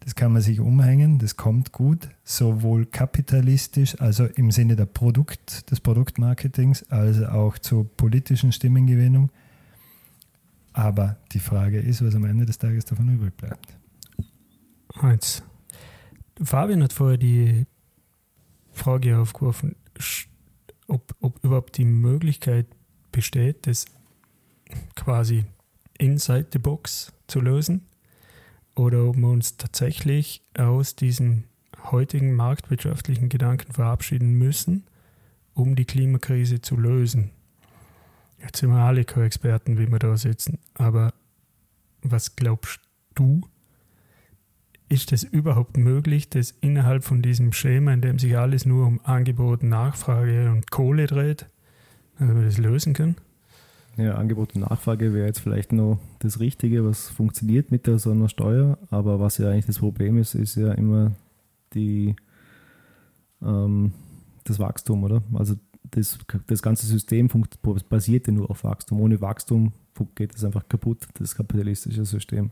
Das kann man sich umhängen, das kommt gut, sowohl kapitalistisch, also im Sinne der Produkt, des Produktmarketings, als auch zur politischen Stimmengewinnung. Aber die Frage ist, was am Ende des Tages davon übrig bleibt. Eins. Fabian hat vorher die Frage aufgeworfen, ob, ob überhaupt die Möglichkeit besteht, das quasi inside the box zu lösen oder ob wir uns tatsächlich aus diesem heutigen marktwirtschaftlichen Gedanken verabschieden müssen, um die Klimakrise zu lösen. Jetzt sind wir alle keine Experten, wie wir da sitzen. Aber was glaubst du? Ist es überhaupt möglich, dass innerhalb von diesem Schema, in dem sich alles nur um Angebot, Nachfrage und Kohle dreht, dass wir das lösen können? Ja, Angebot und Nachfrage wäre jetzt vielleicht noch das Richtige, was funktioniert mit der so einer Steuer, aber was ja eigentlich das Problem ist, ist ja immer die, ähm, das Wachstum, oder? Also das, das ganze System basiert ja nur auf Wachstum. Ohne Wachstum geht es einfach kaputt, das kapitalistische System.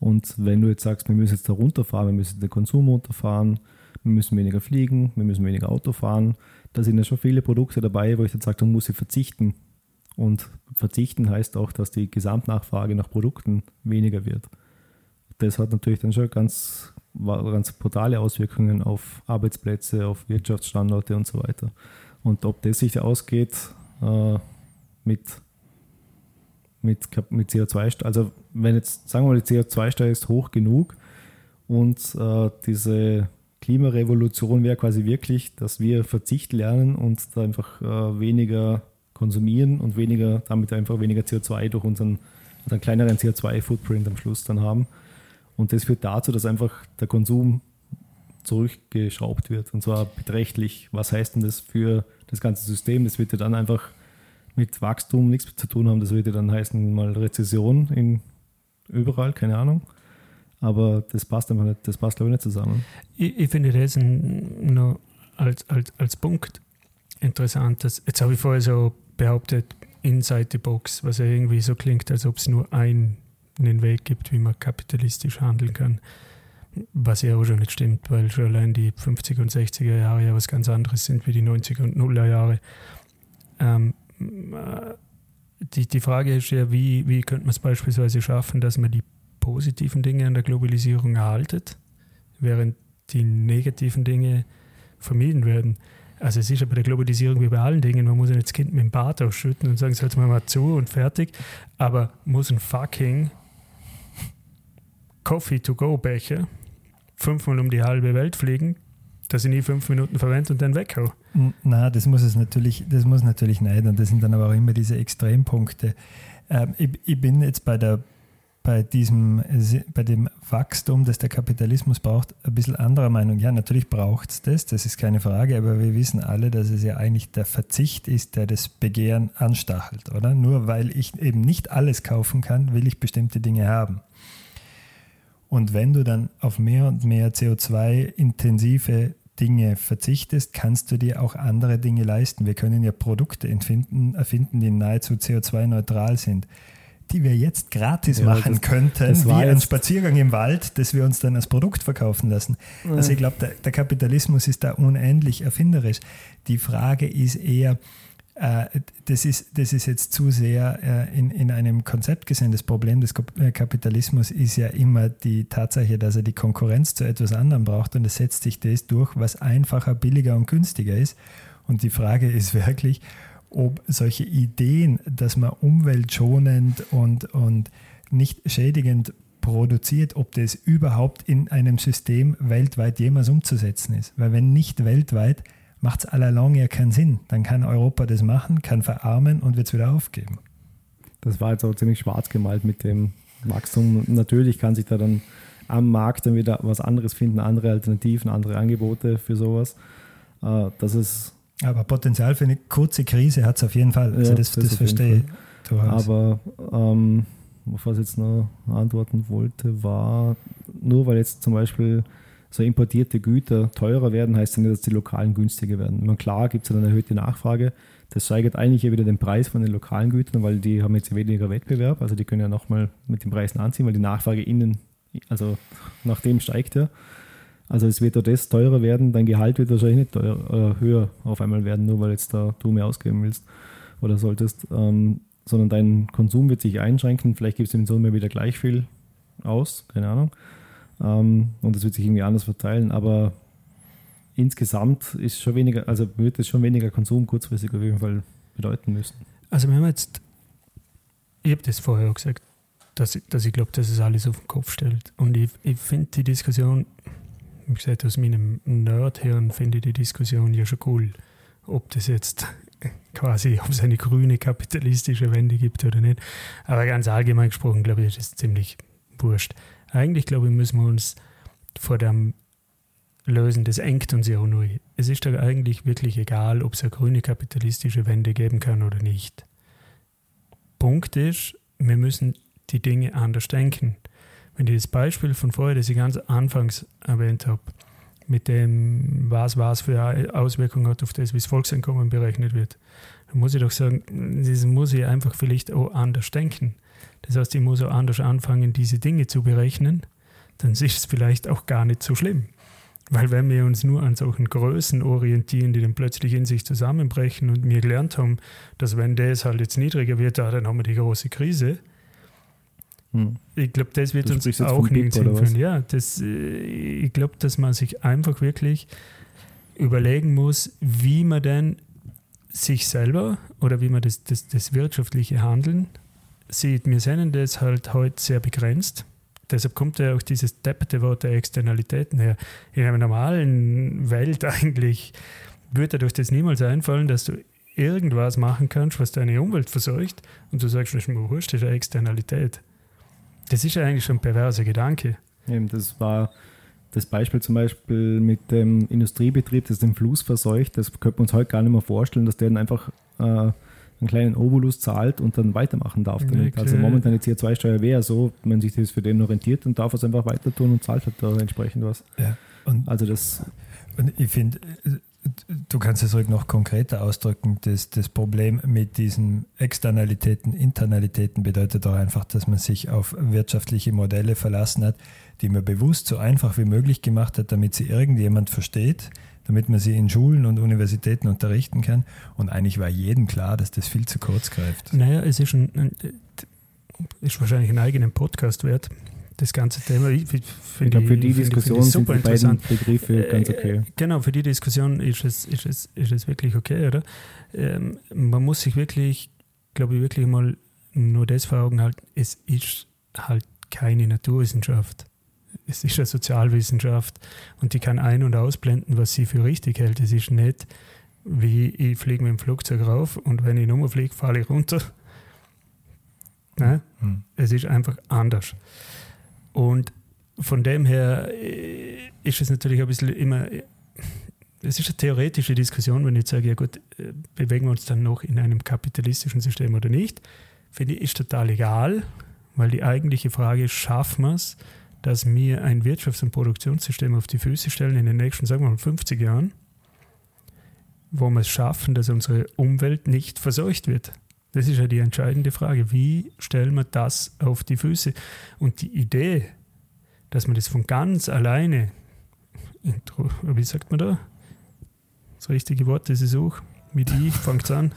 Und wenn du jetzt sagst, wir müssen jetzt da runterfahren, wir müssen den Konsum runterfahren, wir müssen weniger fliegen, wir müssen weniger Auto fahren, da sind ja schon viele Produkte dabei, wo ich dann sage, dann muss ich verzichten. Und verzichten heißt auch, dass die Gesamtnachfrage nach Produkten weniger wird. Das hat natürlich dann schon ganz, ganz brutale Auswirkungen auf Arbeitsplätze, auf Wirtschaftsstandorte und so weiter. Und ob das sich ausgeht äh, mit, mit, mit CO2, also wenn jetzt, sagen wir mal, die CO2-Steuer ist hoch genug und äh, diese Klimarevolution wäre quasi wirklich, dass wir Verzicht lernen und da einfach äh, weniger konsumieren und weniger, damit einfach weniger CO2 durch unseren einen kleineren CO2-Footprint am Schluss dann haben. Und das führt dazu, dass einfach der Konsum zurückgeschraubt wird. Und zwar beträchtlich. Was heißt denn das für das ganze System? Das wird ja dann einfach mit Wachstum nichts zu tun haben. Das würde dann heißen, mal Rezession in überall, keine Ahnung. Aber das passt einfach nicht, das passt glaube ich nicht zusammen. Ich, ich finde das noch als, als, als Punkt interessant. Dass, jetzt habe ich vorher so behauptet, inside the box, was ja irgendwie so klingt, als ob es nur einen Weg gibt, wie man kapitalistisch handeln kann. Was ja auch schon nicht stimmt, weil schon allein die 50er und 60er Jahre ja was ganz anderes sind wie die 90er und 0er Jahre. Ähm, äh, die, die Frage ist ja, wie, wie könnte man es beispielsweise schaffen, dass man die positiven Dinge an der Globalisierung erhaltet, während die negativen Dinge vermieden werden. Also es ist ja bei der Globalisierung wie bei allen Dingen, man muss ja nicht das Kind mit dem Bart ausschütten und sagen, es mal mal zu und fertig, aber muss ein fucking Coffee-to-go-Becher fünfmal um die halbe Welt fliegen, dass ich nie fünf Minuten verwende und dann weghau. Na, das muss es natürlich, das muss natürlich nicht. Und das sind dann aber auch immer diese Extrempunkte. Ähm, ich, ich, bin jetzt bei der bei diesem, bei dem Wachstum, das der Kapitalismus braucht, ein bisschen anderer Meinung. Ja, natürlich braucht es das, das ist keine Frage, aber wir wissen alle, dass es ja eigentlich der Verzicht ist, der das Begehren anstachelt, oder? Nur weil ich eben nicht alles kaufen kann, will ich bestimmte Dinge haben. Und wenn du dann auf mehr und mehr CO2-intensive Dinge verzichtest, kannst du dir auch andere Dinge leisten. Wir können ja Produkte erfinden, erfinden die nahezu CO2-neutral sind die wir jetzt gratis ja, machen das, könnten, das wie ein Spaziergang im Wald, das wir uns dann als Produkt verkaufen lassen. Ja. Also ich glaube, der, der, Kapitalismus ist da unendlich erfinderisch. Die Frage ist eher, das, ist, das ist jetzt zu sehr äh, in, in einem Konzept gesehen. Das Problem des äh, Kapitalismus ist ja immer die Tatsache, dass er die Konkurrenz zu etwas anderem braucht und es setzt sich das durch, was einfacher, billiger und günstiger ist. Und die Frage ist wirklich, ob solche Ideen, dass man umweltschonend und, und nicht schädigend produziert, ob das überhaupt in einem System weltweit jemals umzusetzen ist. Weil wenn nicht weltweit, macht es allalong ja keinen Sinn. Dann kann Europa das machen, kann verarmen und wird es wieder aufgeben. Das war jetzt auch ziemlich schwarz gemalt mit dem Wachstum. Natürlich kann sich da dann am Markt dann wieder was anderes finden, andere Alternativen, andere Angebote für sowas. Äh, das ist aber Potenzial für eine kurze Krise hat es auf jeden Fall. Also ja, das, das, das verstehe ich. Aber ähm, was ich jetzt noch antworten wollte, war, nur weil jetzt zum Beispiel so importierte Güter teurer werden, heißt das nicht, dass die lokalen günstiger werden. meine, klar gibt es eine erhöhte Nachfrage. Das steigert eigentlich wieder den Preis von den lokalen Gütern, weil die haben jetzt weniger Wettbewerb. Also die können ja nochmal mit den Preisen anziehen, weil die Nachfrage innen, also nach dem steigt ja. Also es wird das teurer werden, dein Gehalt wird wahrscheinlich nicht teuer, äh, höher auf einmal werden, nur weil jetzt da du mehr ausgeben willst oder solltest, ähm, sondern dein Konsum wird sich einschränken. Vielleicht gibst du im Summe wieder gleich viel aus, keine Ahnung. Ähm, und es wird sich irgendwie anders verteilen, aber insgesamt ist schon weniger, also wird es schon weniger Konsum kurzfristig auf jeden Fall bedeuten müssen. Also wir haben jetzt, ich habe das vorher auch gesagt, dass, dass ich glaube, dass es alles auf den Kopf stellt. Und ich, ich finde die Diskussion wie gesagt, aus meinem Nerdhirn finde ich die Diskussion ja schon cool, ob das jetzt quasi, ob es eine grüne kapitalistische Wende gibt oder nicht. Aber ganz allgemein gesprochen, glaube ich, ist das ziemlich wurscht. Eigentlich, glaube ich, müssen wir uns vor dem lösen, das engt uns ja auch nur. Es ist doch eigentlich wirklich egal, ob es eine grüne kapitalistische Wende geben kann oder nicht. Punkt ist, wir müssen die Dinge anders denken wenn ich das Beispiel von vorher, das ich ganz anfangs erwähnt habe, mit dem, was was für Auswirkungen hat auf das, wie das Volkseinkommen berechnet wird, dann muss ich doch sagen, das muss ich einfach vielleicht auch anders denken. Das heißt, ich muss auch anders anfangen, diese Dinge zu berechnen, dann ist es vielleicht auch gar nicht so schlimm. Weil wenn wir uns nur an solchen Größen orientieren, die dann plötzlich in sich zusammenbrechen und wir gelernt haben, dass wenn das halt jetzt niedriger wird, dann haben wir die große Krise, hm. Ich glaube, das wird uns auch nicht hinführen. Ja, das, äh, ich glaube, dass man sich einfach wirklich überlegen muss, wie man denn sich selber oder wie man das, das, das wirtschaftliche Handeln sieht. Wir sehen das halt heute sehr begrenzt. Deshalb kommt ja auch dieses deppete Wort der Externalitäten her. In einer normalen Welt eigentlich würde dir das niemals einfallen, dass du irgendwas machen kannst, was deine Umwelt verseucht und du sagst, das ist mir wurscht, das ist eine Externalität. Das ist ja eigentlich schon ein perverser Gedanke. Eben, das war das Beispiel zum Beispiel mit dem Industriebetrieb, das den Fluss verseucht. Das könnte man uns heute gar nicht mehr vorstellen, dass der dann einfach äh, einen kleinen Obolus zahlt und dann weitermachen darf damit. Okay. Also momentan die CO2-Steuer wäre so, wenn sich das für den orientiert, dann darf er es einfach weiter tun und zahlt halt da entsprechend was. Ja, und also das. Und ich finde, Du kannst es ruhig noch konkreter ausdrücken. Das, das Problem mit diesen Externalitäten, Internalitäten bedeutet auch einfach, dass man sich auf wirtschaftliche Modelle verlassen hat, die man bewusst so einfach wie möglich gemacht hat, damit sie irgendjemand versteht, damit man sie in Schulen und Universitäten unterrichten kann. Und eigentlich war jedem klar, dass das viel zu kurz greift. Naja, es ist, ein, ist wahrscheinlich einen eigenen Podcast wert das ganze Thema. Ich, ich glaube, für die Diskussion sind die beiden Begriffe ganz äh, okay. Genau, für die Diskussion ist es, ist es, ist es wirklich okay, oder? Ähm, man muss sich wirklich, glaube ich, wirklich mal nur das vor Augen halten, es ist halt keine Naturwissenschaft. Es ist eine Sozialwissenschaft und die kann ein- und ausblenden, was sie für richtig hält. Es ist nicht, wie ich fliege mit dem Flugzeug rauf und wenn ich nochmal fliege, falle ich runter Ne? Mhm. Es ist einfach anders. Und von dem her äh, ist es natürlich ein bisschen immer, es ist eine theoretische Diskussion, wenn ich sage, ja gut, äh, bewegen wir uns dann noch in einem kapitalistischen System oder nicht. Finde ich, ist total egal, weil die eigentliche Frage ist, schaffen wir es, dass wir ein Wirtschafts- und Produktionssystem auf die Füße stellen in den nächsten, sagen wir mal, 50 Jahren, wo wir es schaffen, dass unsere Umwelt nicht verseucht wird. Das ist ja die entscheidende Frage. Wie stellen wir das auf die Füße? Und die Idee, dass man das von ganz alleine, wie sagt man da? Das richtige Wort, das ich suche, mit I fängt es an.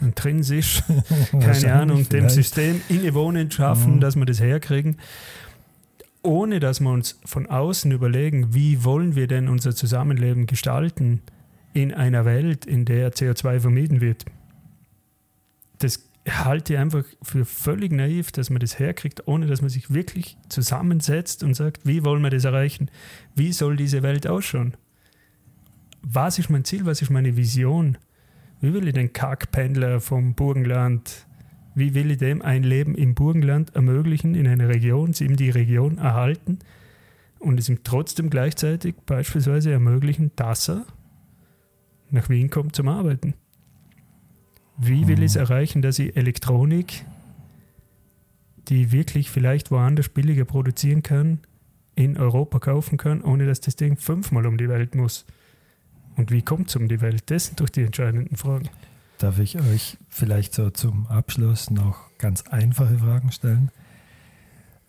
Intrinsisch, keine Ahnung, dem System innewohnend schaffen, mhm. dass wir das herkriegen, ohne dass wir uns von außen überlegen, wie wollen wir denn unser Zusammenleben gestalten in einer Welt, in der CO2 vermieden wird. Das halte ich einfach für völlig naiv, dass man das herkriegt, ohne dass man sich wirklich zusammensetzt und sagt, wie wollen wir das erreichen? Wie soll diese Welt ausschauen? Was ist mein Ziel? Was ist meine Vision? Wie will ich den Kackpendler vom Burgenland, wie will ich dem ein Leben im Burgenland ermöglichen, in einer Region, ihm die Region erhalten und es ihm trotzdem gleichzeitig beispielsweise ermöglichen, dass er nach Wien kommt zum Arbeiten? Wie will ich es hm. erreichen, dass ich Elektronik, die wirklich vielleicht woanders billiger produzieren kann, in Europa kaufen kann, ohne dass das Ding fünfmal um die Welt muss? Und wie kommt es um die Welt? Das sind doch die entscheidenden Fragen. Darf ich euch vielleicht so zum Abschluss noch ganz einfache Fragen stellen?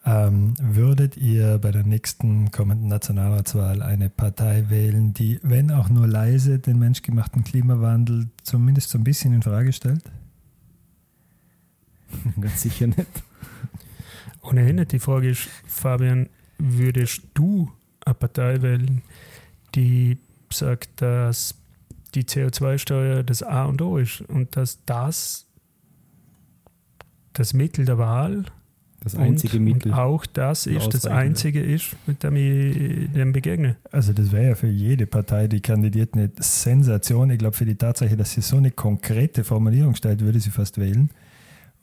Ähm, würdet ihr bei der nächsten kommenden Nationalratswahl eine Partei wählen, die, wenn auch nur leise, den menschgemachten Klimawandel zumindest so ein bisschen in Frage stellt? Ganz sicher nicht. Ohnehin nicht. Die Frage ist, Fabian, würdest du eine Partei wählen, die sagt, dass die CO2-Steuer das A und O ist und dass das das Mittel der Wahl das einzige und, Mittel. Und auch das ist das einzige ist, mit dem ich dem begegne. Also das wäre ja für jede Partei, die kandidiert, eine Sensation. Ich glaube, für die Tatsache, dass sie so eine konkrete Formulierung stellt, würde sie fast wählen.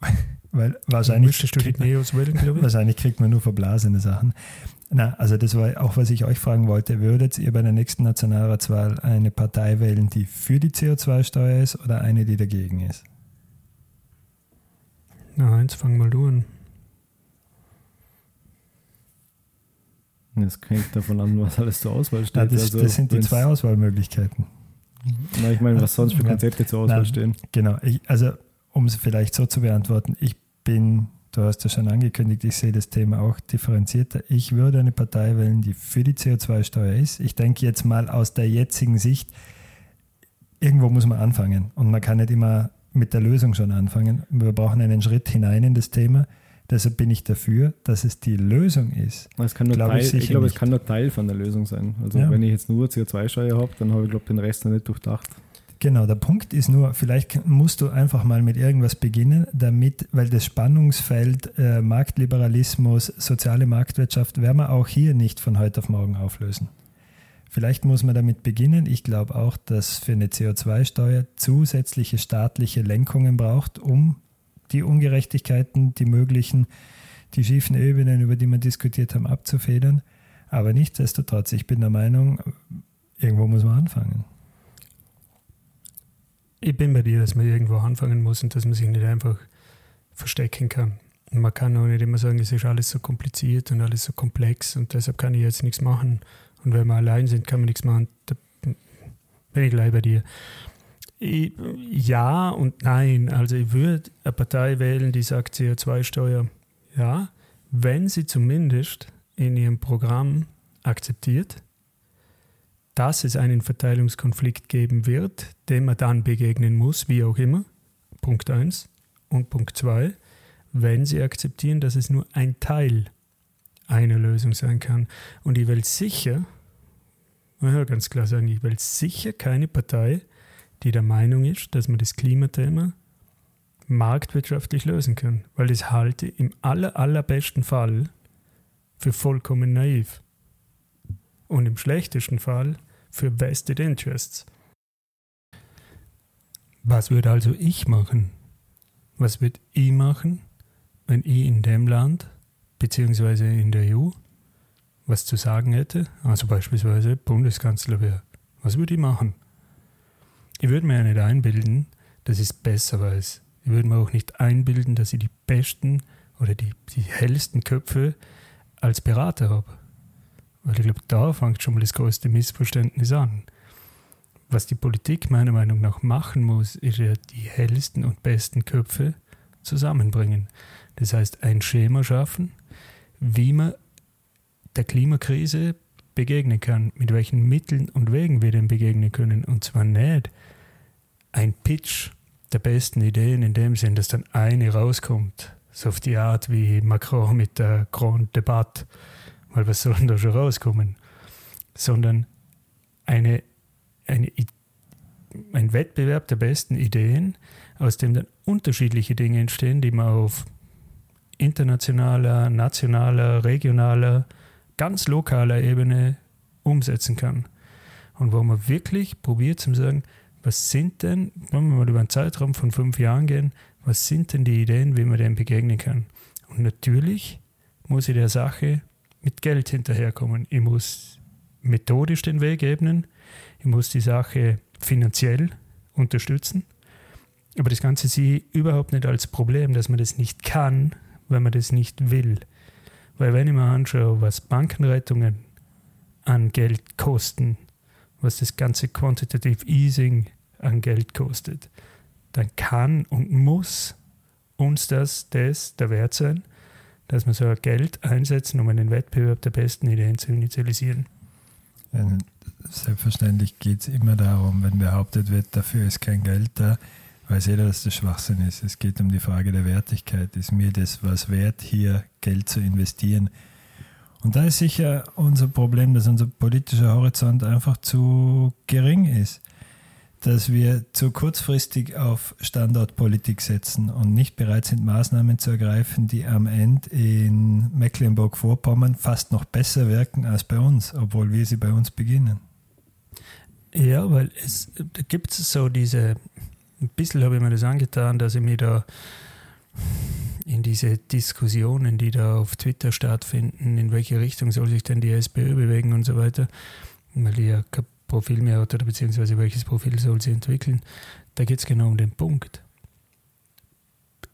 Weil wahrscheinlich, kriegt man, wählen, wahrscheinlich kriegt man nur verblasene Sachen. Na, also das war auch, was ich euch fragen wollte. Würdet ihr bei der nächsten Nationalratswahl eine Partei wählen, die für die CO2-Steuer ist oder eine, die dagegen ist? Na, eins, fang mal du an. Das hängt davon an, was alles zur Auswahl steht. Ja, das, also, das, sind die zwei Auswahlmöglichkeiten. Na, ich meine, was sonst für Konzepte zur Auswahl Nein, stehen. Genau, ich, also um es vielleicht so zu beantworten, ich bin, du hast ja schon angekündigt, ich sehe das Thema auch differenzierter. Ich würde eine Partei wählen, die für die CO2-Steuer ist. Ich denke jetzt mal aus der jetzigen Sicht, irgendwo muss man anfangen und man kann nicht immer mit der Lösung schon anfangen. Wir brauchen einen Schritt hinein in das Thema. Deshalb bin ich dafür, dass es die Lösung ist. Es kann nur glaube Teil, ich, ich glaube, es kann nur Teil von der Lösung sein. Also ja. wenn ich jetzt nur CO2-Steuer habe, dann habe ich, glaube den Rest noch nicht durchdacht. Genau, der Punkt ist nur, vielleicht musst du einfach mal mit irgendwas beginnen, damit, weil das Spannungsfeld äh, Marktliberalismus, soziale Marktwirtschaft werden wir auch hier nicht von heute auf morgen auflösen. Vielleicht muss man damit beginnen. Ich glaube auch, dass für eine CO2-Steuer zusätzliche staatliche Lenkungen braucht, um die Ungerechtigkeiten, die möglichen, die schiefen Ebenen, über die wir diskutiert haben, abzufedern. Aber nichtsdestotrotz, ich bin der Meinung, irgendwo muss man anfangen. Ich bin bei dir, dass man irgendwo anfangen muss und dass man sich nicht einfach verstecken kann. Und man kann auch nicht immer sagen, es ist alles so kompliziert und alles so komplex und deshalb kann ich jetzt nichts machen. Und wenn wir allein sind, kann man nichts machen. Da bin ich gleich bei dir. Ja und nein. Also ich würde eine Partei wählen, die sagt CO2-Steuer ja, wenn sie zumindest in ihrem Programm akzeptiert, dass es einen Verteilungskonflikt geben wird, dem man dann begegnen muss, wie auch immer. Punkt 1. Und Punkt 2, wenn sie akzeptieren, dass es nur ein Teil einer Lösung sein kann. Und ich will sicher, ganz klar sagen, ich will sicher keine Partei, die der Meinung ist, dass man das Klimathema marktwirtschaftlich lösen kann. Weil das halte im aller, allerbesten Fall für vollkommen naiv. Und im schlechtesten Fall für Vested Interests. Was würde also ich machen? Was würde ich machen? wenn ich in dem Land beziehungsweise in der EU was zu sagen hätte, also beispielsweise Bundeskanzler wäre, was würde ich machen? Ich würde mir ja nicht einbilden, dass ich es besser weiß. Ich würde mir auch nicht einbilden, dass ich die besten oder die, die hellsten Köpfe als Berater habe. Weil ich glaube, da fängt schon mal das größte Missverständnis an. Was die Politik meiner Meinung nach machen muss, ist ja die hellsten und besten Köpfe zusammenbringen. Das heißt, ein Schema schaffen, wie man der Klimakrise begegnen kann, mit welchen Mitteln und Wegen wir dem begegnen können. Und zwar nicht ein Pitch der besten Ideen in dem Sinn, dass dann eine rauskommt, so auf die Art wie Macron mit der Grand Debatte, weil was soll denn da schon rauskommen? Sondern eine, eine, ein Wettbewerb der besten Ideen, aus dem dann unterschiedliche Dinge entstehen, die man auf internationaler, nationaler, regionaler, ganz lokaler Ebene umsetzen kann. Und wo man wirklich probiert zu sagen, was sind denn, wenn wir mal über einen Zeitraum von fünf Jahren gehen, was sind denn die Ideen, wie man dem begegnen kann? Und natürlich muss ich der Sache mit Geld hinterherkommen. Ich muss methodisch den Weg ebnen, ich muss die Sache finanziell unterstützen. Aber das Ganze sehe ich überhaupt nicht als Problem, dass man das nicht kann, wenn man das nicht will. Weil wenn ich mir anschaue, was Bankenrettungen an Geld kosten, was das ganze Quantitative Easing an Geld kostet, dann kann und muss uns das, das der Wert sein, dass wir so Geld einsetzen, um einen Wettbewerb der besten Ideen zu initialisieren. Selbstverständlich geht es immer darum, wenn behauptet wird, dafür ist kein Geld da, weiß jeder, dass das Schwachsinn ist. Es geht um die Frage der Wertigkeit. Ist mir das was wert, hier Geld zu investieren? Und da ist sicher unser Problem, dass unser politischer Horizont einfach zu gering ist. Dass wir zu kurzfristig auf Standortpolitik setzen und nicht bereit sind, Maßnahmen zu ergreifen, die am Ende in Mecklenburg-Vorpommern fast noch besser wirken als bei uns, obwohl wir sie bei uns beginnen. Ja, weil es gibt so diese ein bisschen habe ich mir das angetan, dass ich mich da in diese Diskussionen, die da auf Twitter stattfinden, in welche Richtung soll sich denn die SPÖ bewegen und so weiter, weil die ja kein Profil mehr hat oder beziehungsweise welches Profil soll sie entwickeln, da geht es genau um den Punkt.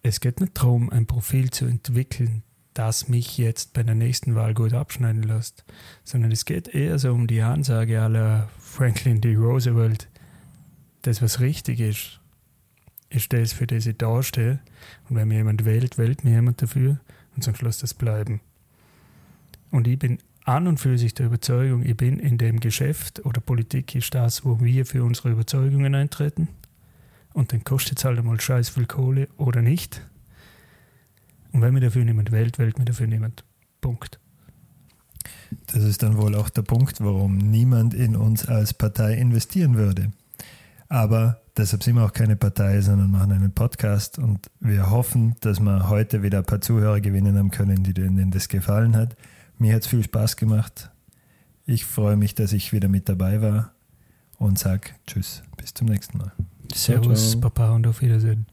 Es geht nicht darum, ein Profil zu entwickeln, das mich jetzt bei der nächsten Wahl gut abschneiden lässt, sondern es geht eher so um die Ansage aller Franklin D. Roosevelt, das, was richtig ist, ist das, für das ich da stehe. Und wenn mir jemand wählt, wählt mir jemand dafür und zum Schluss das bleiben. Und ich bin an und für sich der Überzeugung, ich bin in dem Geschäft oder Politik ist das, wo wir für unsere Überzeugungen eintreten. Und dann kostet es halt einmal scheiß viel Kohle oder nicht. Und wenn mir dafür niemand wählt, wählt mir dafür niemand. Punkt. Das ist dann wohl auch der Punkt, warum niemand in uns als Partei investieren würde. Aber deshalb sind wir auch keine Partei, sondern machen einen Podcast und wir hoffen, dass wir heute wieder ein paar Zuhörer gewinnen haben können, die denen das gefallen hat. Mir hat es viel Spaß gemacht. Ich freue mich, dass ich wieder mit dabei war und sage Tschüss, bis zum nächsten Mal. Servus, Papa und auf Wiedersehen.